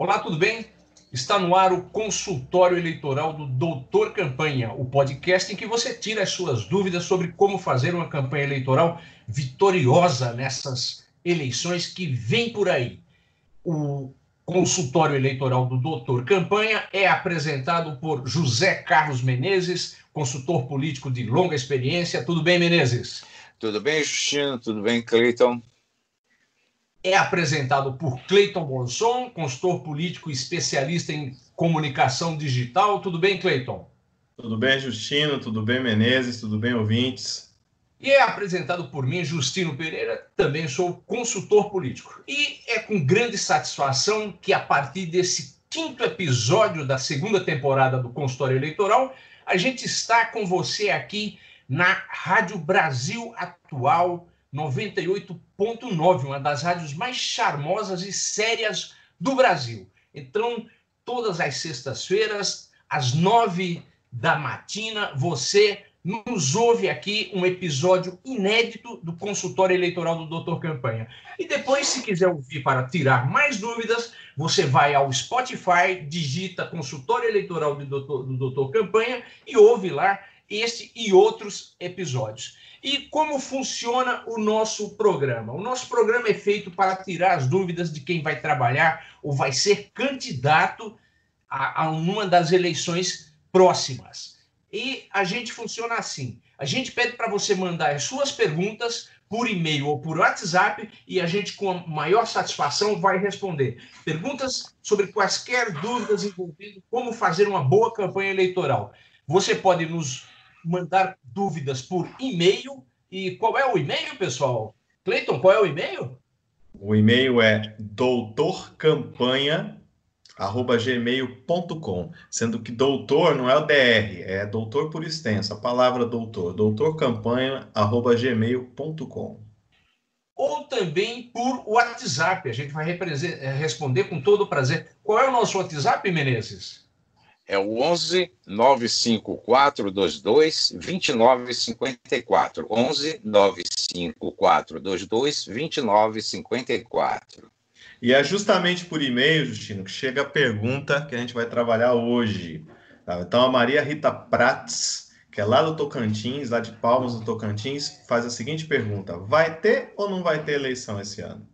Olá, tudo bem? Está no ar o consultório eleitoral do Doutor Campanha, o podcast em que você tira as suas dúvidas sobre como fazer uma campanha eleitoral vitoriosa nessas eleições que vêm por aí. O consultório eleitoral do Doutor Campanha é apresentado por José Carlos Menezes, consultor político de longa experiência. Tudo bem, Menezes? Tudo bem, Justino? Tudo bem, Cleiton? É apresentado por Cleiton Bonson, consultor político e especialista em comunicação digital. Tudo bem, Cleiton? Tudo bem, Justino? Tudo bem, Menezes? Tudo bem, ouvintes? E é apresentado por mim, Justino Pereira, também sou consultor político. E é com grande satisfação que, a partir desse quinto episódio da segunda temporada do Consultório Eleitoral, a gente está com você aqui na Rádio Brasil Atual 98.9, uma das rádios mais charmosas e sérias do Brasil. Então, todas as sextas-feiras, às nove da matina, você nos ouve aqui um episódio inédito do consultório eleitoral do Doutor Campanha. E depois, se quiser ouvir para tirar mais dúvidas, você vai ao Spotify, digita consultório eleitoral do Doutor Campanha e ouve lá este e outros episódios. E como funciona o nosso programa? O nosso programa é feito para tirar as dúvidas de quem vai trabalhar ou vai ser candidato a, a uma das eleições próximas. E a gente funciona assim: a gente pede para você mandar as suas perguntas por e-mail ou por WhatsApp e a gente, com a maior satisfação, vai responder. Perguntas sobre quaisquer dúvidas envolvendo como fazer uma boa campanha eleitoral. Você pode nos mandar dúvidas por e-mail. E qual é o e-mail, pessoal? Cleiton, qual é o e-mail? O e-mail é doutorcampanha.gmail.com, sendo que doutor não é o DR, é doutor por extenso, a palavra doutor, doutorcampanha.gmail.com. Ou também por WhatsApp, a gente vai responder com todo o prazer. Qual é o nosso WhatsApp, Menezes? É o 11 954 22 2954. 11 954 22 2954. E é justamente por e-mail, Justino, que chega a pergunta que a gente vai trabalhar hoje. Tá? Então, a Maria Rita Prats, que é lá do Tocantins, lá de Palmas do Tocantins, faz a seguinte pergunta: Vai ter ou não vai ter eleição esse ano?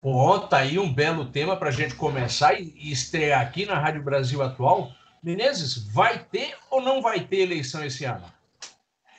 Pô, tá aí um belo tema para a gente começar e estrear aqui na Rádio Brasil Atual. Menezes, vai ter ou não vai ter eleição esse ano?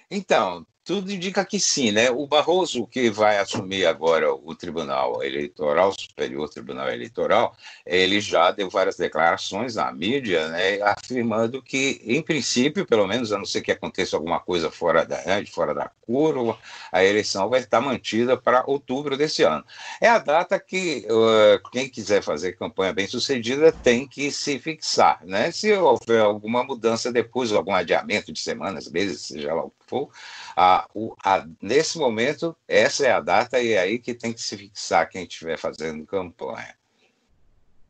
Então, tudo indica que sim, né? O Barroso, que vai assumir agora o Tribunal Eleitoral, o Superior Tribunal Eleitoral, ele já deu várias declarações à mídia, né, afirmando que, em princípio, pelo menos, a não ser que aconteça alguma coisa fora da, né, fora da curva, a eleição vai estar mantida para outubro desse ano. É a data que uh, quem quiser fazer campanha bem sucedida tem que se fixar, né? Se houver alguma mudança depois, algum adiamento de semanas, meses, seja lá o que for, a, o, a, nesse momento, essa é a data e é aí que tem que se fixar quem estiver fazendo campanha.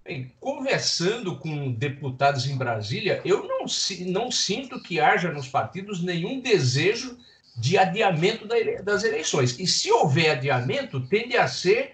Bem, conversando com deputados em Brasília, eu não, não sinto que haja nos partidos nenhum desejo de adiamento das eleições. E se houver adiamento, tende a ser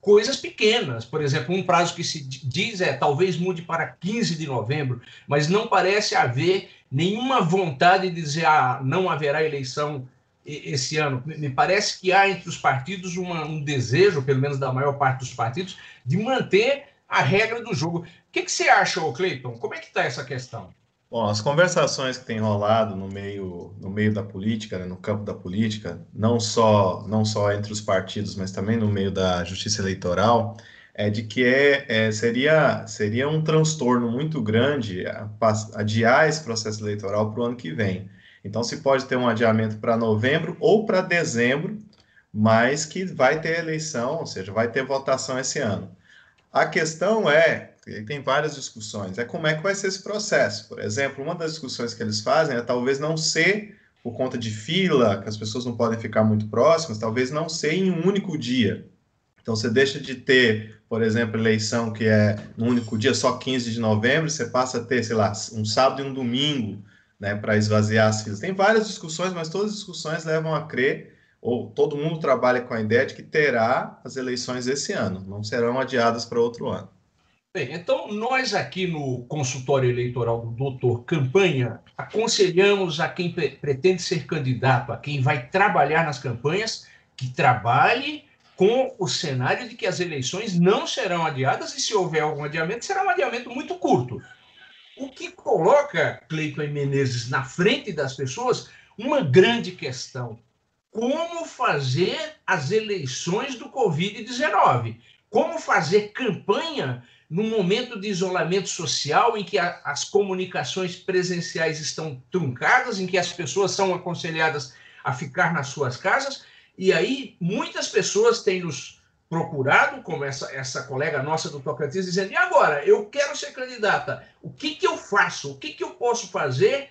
coisas pequenas. Por exemplo, um prazo que se diz é talvez mude para 15 de novembro, mas não parece haver nenhuma vontade de dizer ah, não haverá eleição esse ano. Me parece que há entre os partidos uma, um desejo, pelo menos da maior parte dos partidos, de manter a regra do jogo. O que, que você acha, Cleiton? Como é que está essa questão? Bom, as conversações que têm rolado no meio, no meio da política, né, no campo da política, não só, não só entre os partidos, mas também no meio da justiça eleitoral, é de que é, é seria, seria um transtorno muito grande adiar esse processo eleitoral para o ano que vem. Então, se pode ter um adiamento para novembro ou para dezembro, mas que vai ter eleição, ou seja, vai ter votação esse ano. A questão é, tem várias discussões, é como é que vai ser esse processo. Por exemplo, uma das discussões que eles fazem é talvez não ser por conta de fila, que as pessoas não podem ficar muito próximas, talvez não ser em um único dia. Então, você deixa de ter, por exemplo, eleição que é no único dia, só 15 de novembro, você passa a ter, sei lá, um sábado e um domingo, né, para esvaziar as filas. Tem várias discussões, mas todas as discussões levam a crer, ou todo mundo trabalha com a ideia de que terá as eleições esse ano, não serão adiadas para outro ano. Bem, então nós aqui no consultório eleitoral do doutor Campanha aconselhamos a quem pretende ser candidato, a quem vai trabalhar nas campanhas, que trabalhe com o cenário de que as eleições não serão adiadas e, se houver algum adiamento, será um adiamento muito curto. O que coloca Cleiton Menezes na frente das pessoas uma grande questão: como fazer as eleições do Covid-19? Como fazer campanha num momento de isolamento social em que a, as comunicações presenciais estão truncadas, em que as pessoas são aconselhadas a ficar nas suas casas e aí, muitas pessoas têm nos procurado, como essa, essa colega nossa do Tocantins, dizendo: e agora? Eu quero ser candidata. O que, que eu faço? O que, que eu posso fazer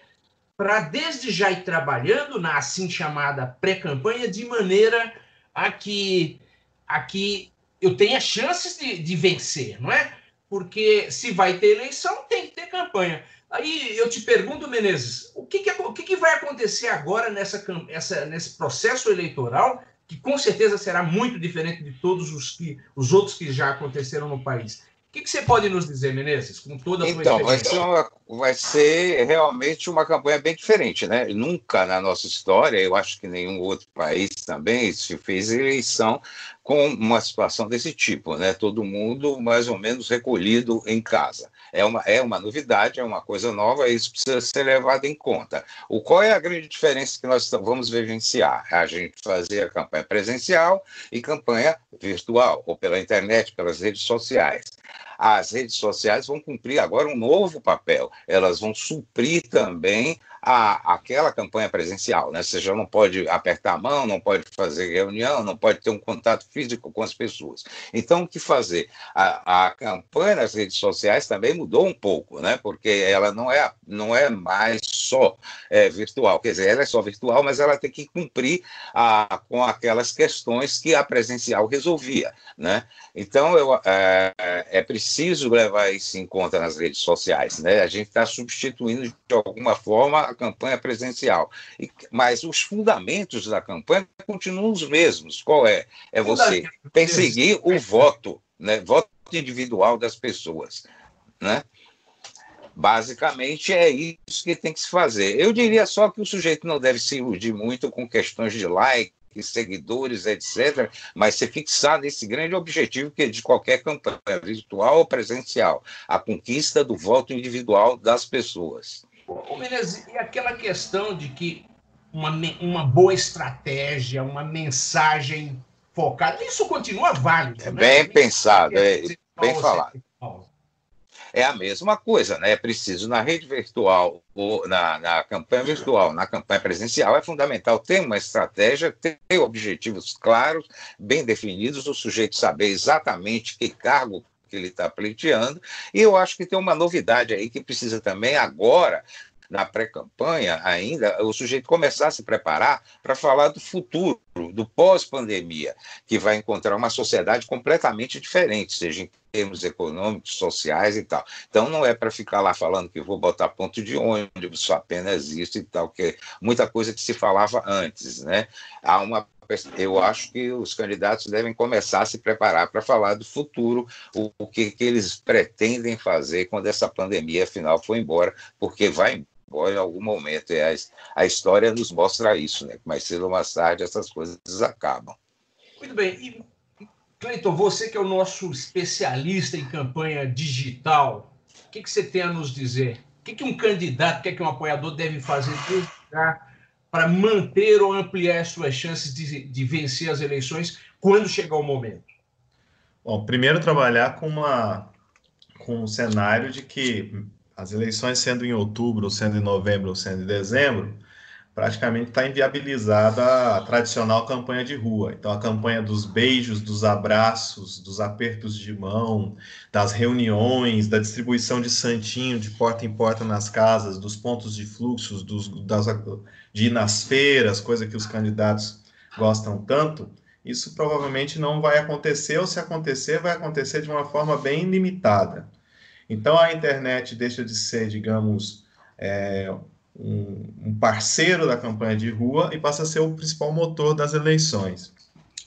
para, desde já ir trabalhando na assim chamada pré-campanha, de maneira a que, a que eu tenha chances de, de vencer, não é? Porque se vai ter eleição, tem que ter campanha. Aí eu te pergunto, Menezes, o que, que, o que, que vai acontecer agora nessa, essa, nesse processo eleitoral, que com certeza será muito diferente de todos os, que, os outros que já aconteceram no país? O que, que você pode nos dizer, Menezes, com toda a sua então, vai ser, uma, vai ser realmente uma campanha bem diferente, né? Nunca na nossa história, eu acho que nenhum outro país também se fez eleição com uma situação desse tipo, né? Todo mundo mais ou menos recolhido em casa é uma, é uma novidade, é uma coisa nova, e isso precisa ser levado em conta. O, qual é a grande diferença que nós vamos vivenciar? A gente fazer a campanha presencial e campanha virtual, ou pela internet, pelas redes sociais as redes sociais vão cumprir agora um novo papel. Elas vão suprir também a, aquela campanha presencial, né? Você já não pode apertar a mão, não pode fazer reunião, não pode ter um contato físico com as pessoas. Então, o que fazer? A, a campanha nas redes sociais também mudou um pouco, né? Porque ela não é, não é mais só é, virtual, quer dizer, ela é só virtual, mas ela tem que cumprir a, com aquelas questões que a presencial resolvia, né? Então, eu, é, é preciso levar isso em conta nas redes sociais, né? A gente está substituindo de alguma forma a campanha presencial. E, mas os fundamentos da campanha continuam os mesmos. Qual é? É você perseguir o voto, né? voto individual das pessoas. Né? Basicamente é isso que tem que se fazer. Eu diria só que o sujeito não deve se iludir muito com questões de like, seguidores, etc., mas se fixar nesse grande objetivo que é de qualquer campanha, virtual ou presencial, a conquista do voto individual das pessoas. Ô, Menezes, e aquela questão de que uma, uma boa estratégia, uma mensagem focada, isso continua válido. É né? bem pensado, é bem falado. É a mesma coisa, né? É preciso na rede virtual, ou na, na campanha virtual, na campanha presencial, é fundamental ter uma estratégia, ter objetivos claros, bem definidos, o sujeito saber exatamente que cargo que ele está pleiteando. E eu acho que tem uma novidade aí que precisa também agora na pré-campanha ainda, o sujeito começar a se preparar para falar do futuro, do pós-pandemia, que vai encontrar uma sociedade completamente diferente, seja em termos econômicos, sociais e tal. Então não é para ficar lá falando que vou botar ponto de ônibus, só apenas isso e tal, que muita coisa que se falava antes, né? Há uma eu acho que os candidatos devem começar a se preparar para falar do futuro, o, o que, que, eles pretendem fazer quando essa pandemia final for embora, porque vai embora em algum momento. E a, a história nos mostra isso, né? Mais cedo ou mais tarde essas coisas acabam. Muito bem. E, Cleiton, você que é o nosso especialista em campanha digital, o que, que você tem a nos dizer? O que, que um candidato, o que, que um apoiador deve fazer já para manter ou ampliar as suas chances de, de vencer as eleições quando chegar o momento? Bom, primeiro trabalhar com uma com um cenário de que as eleições sendo em outubro, sendo em novembro, sendo em dezembro, praticamente está inviabilizada a tradicional campanha de rua. Então, a campanha dos beijos, dos abraços, dos apertos de mão, das reuniões, da distribuição de santinho de porta em porta nas casas, dos pontos de fluxos, dos, das, de ir nas feiras, coisa que os candidatos gostam tanto, isso provavelmente não vai acontecer, ou se acontecer, vai acontecer de uma forma bem limitada. Então, a internet deixa de ser, digamos, é, um, parceiro da campanha de rua e passa a ser o principal motor das eleições.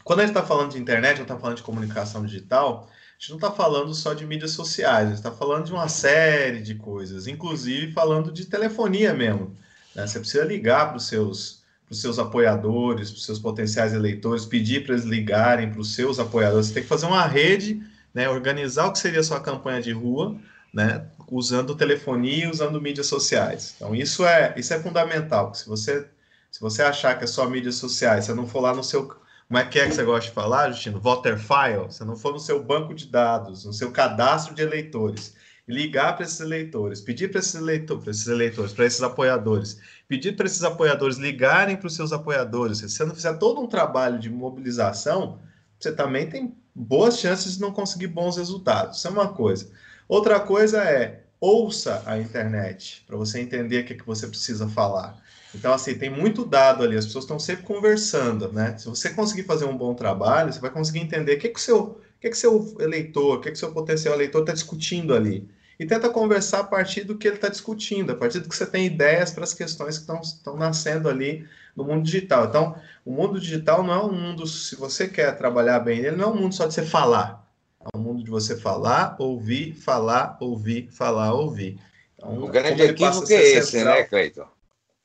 Quando a gente está falando de internet, ou está falando de comunicação digital, a gente não está falando só de mídias sociais, a gente está falando de uma série de coisas, inclusive falando de telefonia mesmo. Né? Você precisa ligar para os seus, seus apoiadores, para os seus potenciais eleitores, pedir para eles ligarem para os seus apoiadores. Você tem que fazer uma rede, né? organizar o que seria a sua campanha de rua, né? Usando telefonia, usando mídias sociais. Então isso é isso é fundamental. Se você se você achar que é só mídias sociais, você não for lá no seu como é que é que você gosta de falar, Justino? Voter file, você não for no seu banco de dados, no seu cadastro de eleitores, ligar para esses eleitores, pedir para esses, eleitor, esses eleitores, para esses apoiadores, pedir para esses apoiadores ligarem para os seus apoiadores. Se você não fizer todo um trabalho de mobilização, você também tem boas chances de não conseguir bons resultados. Isso é uma coisa. Outra coisa é ouça a internet para você entender o que, é que você precisa falar. Então, assim, tem muito dado ali, as pessoas estão sempre conversando, né? Se você conseguir fazer um bom trabalho, você vai conseguir entender o que, que o seu, o que, que seu eleitor, o que, que seu potencial eleitor está discutindo ali. E tenta conversar a partir do que ele está discutindo, a partir do que você tem ideias para as questões que estão nascendo ali no mundo digital. Então, o mundo digital não é um mundo, se você quer trabalhar bem ele não é um mundo só de você falar. É um mundo de você falar, ouvir, falar, ouvir, falar, ouvir. Então, o grande equívoco é esse, central... né, Cleiton?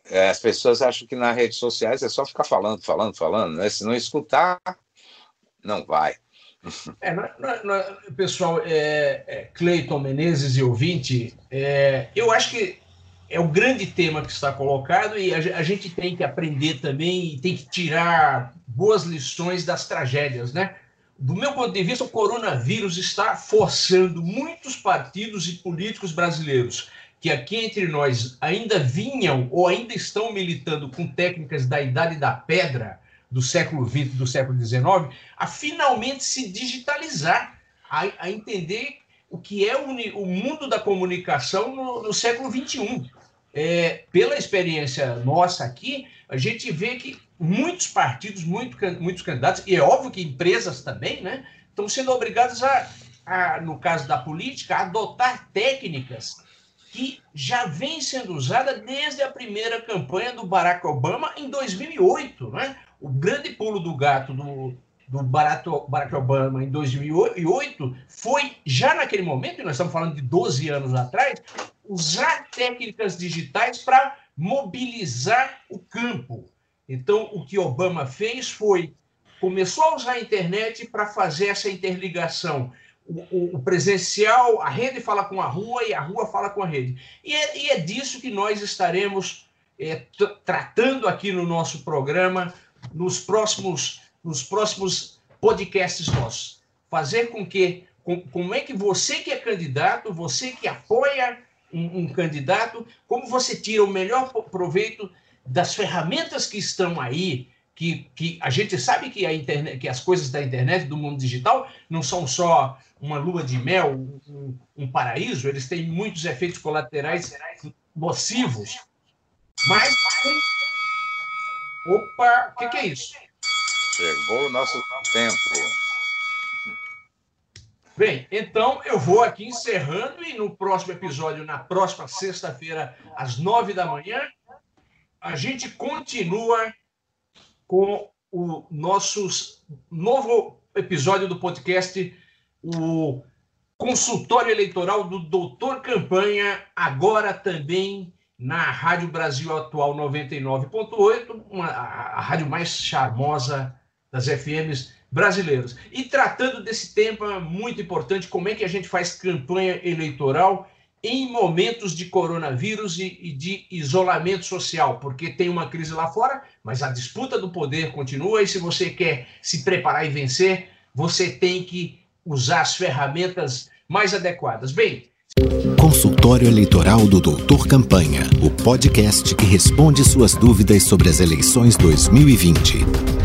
É, as pessoas acham que nas redes sociais é só ficar falando, falando, falando, né? Se não escutar, não vai. É, pessoal, é, é, Cleiton Menezes e ouvinte, é, eu acho que é o grande tema que está colocado e a, a, gente tem que aprender também e tem que tirar boas lições das tragédias, né? Do meu ponto de vista, o coronavírus está forçando muitos partidos e políticos brasileiros que aqui entre nós ainda vinham ou ainda estão militando com técnicas da idade da pedra do século XX, do século XIX, a finalmente se digitalizar, a, a entender o que é o, o mundo da comunicação no, no século XXI. É, pela experiência nossa aqui, a gente vê que muitos partidos, muito, muitos candidatos, e é óbvio que empresas também, né, estão sendo obrigados a, a, no caso da política, a adotar técnicas que já vêm sendo usadas desde a primeira campanha do Barack Obama em 2008. Né? O grande pulo do gato do, do Barack Obama em 2008 foi, já naquele momento, e nós estamos falando de 12 anos atrás, usar técnicas digitais para mobilizar o campo. Então, o que Obama fez foi começou a usar a internet para fazer essa interligação. O, o, o, presencial, a rede fala com a rua e a rua fala com a rede. E é, e é disso que nós estaremos é, tratando aqui no nosso programa nos próximos, nos próximos podcasts nossos. Fazer com que, com, como é que você que é candidato, você que apoia um, um candidato, como você tira o melhor proveito das ferramentas que estão aí, que, que a gente sabe que, a internet, que as coisas da internet, do mundo digital, não são só uma lua de mel, um, um paraíso, eles têm muitos efeitos colaterais nocivos. Mas. Opa, o que, que é isso? Chegou o nosso tempo. Bem, então eu vou aqui encerrando e no próximo episódio, na próxima sexta-feira, às nove da manhã, a gente continua com o nosso novo episódio do podcast, o consultório eleitoral do Doutor Campanha, agora também na Rádio Brasil Atual 99.8, a rádio mais charmosa das FMs brasileiras. E tratando desse tema muito importante, como é que a gente faz campanha eleitoral em momentos de coronavírus e, e, de isolamento social, porque tem uma crise lá fora, mas a disputa do poder continua, e se você quer se preparar e vencer, você tem que usar as ferramentas mais adequadas. Bem, Consultório Eleitoral do Doutor Campanha, o podcast que responde suas dúvidas sobre as eleições 2020.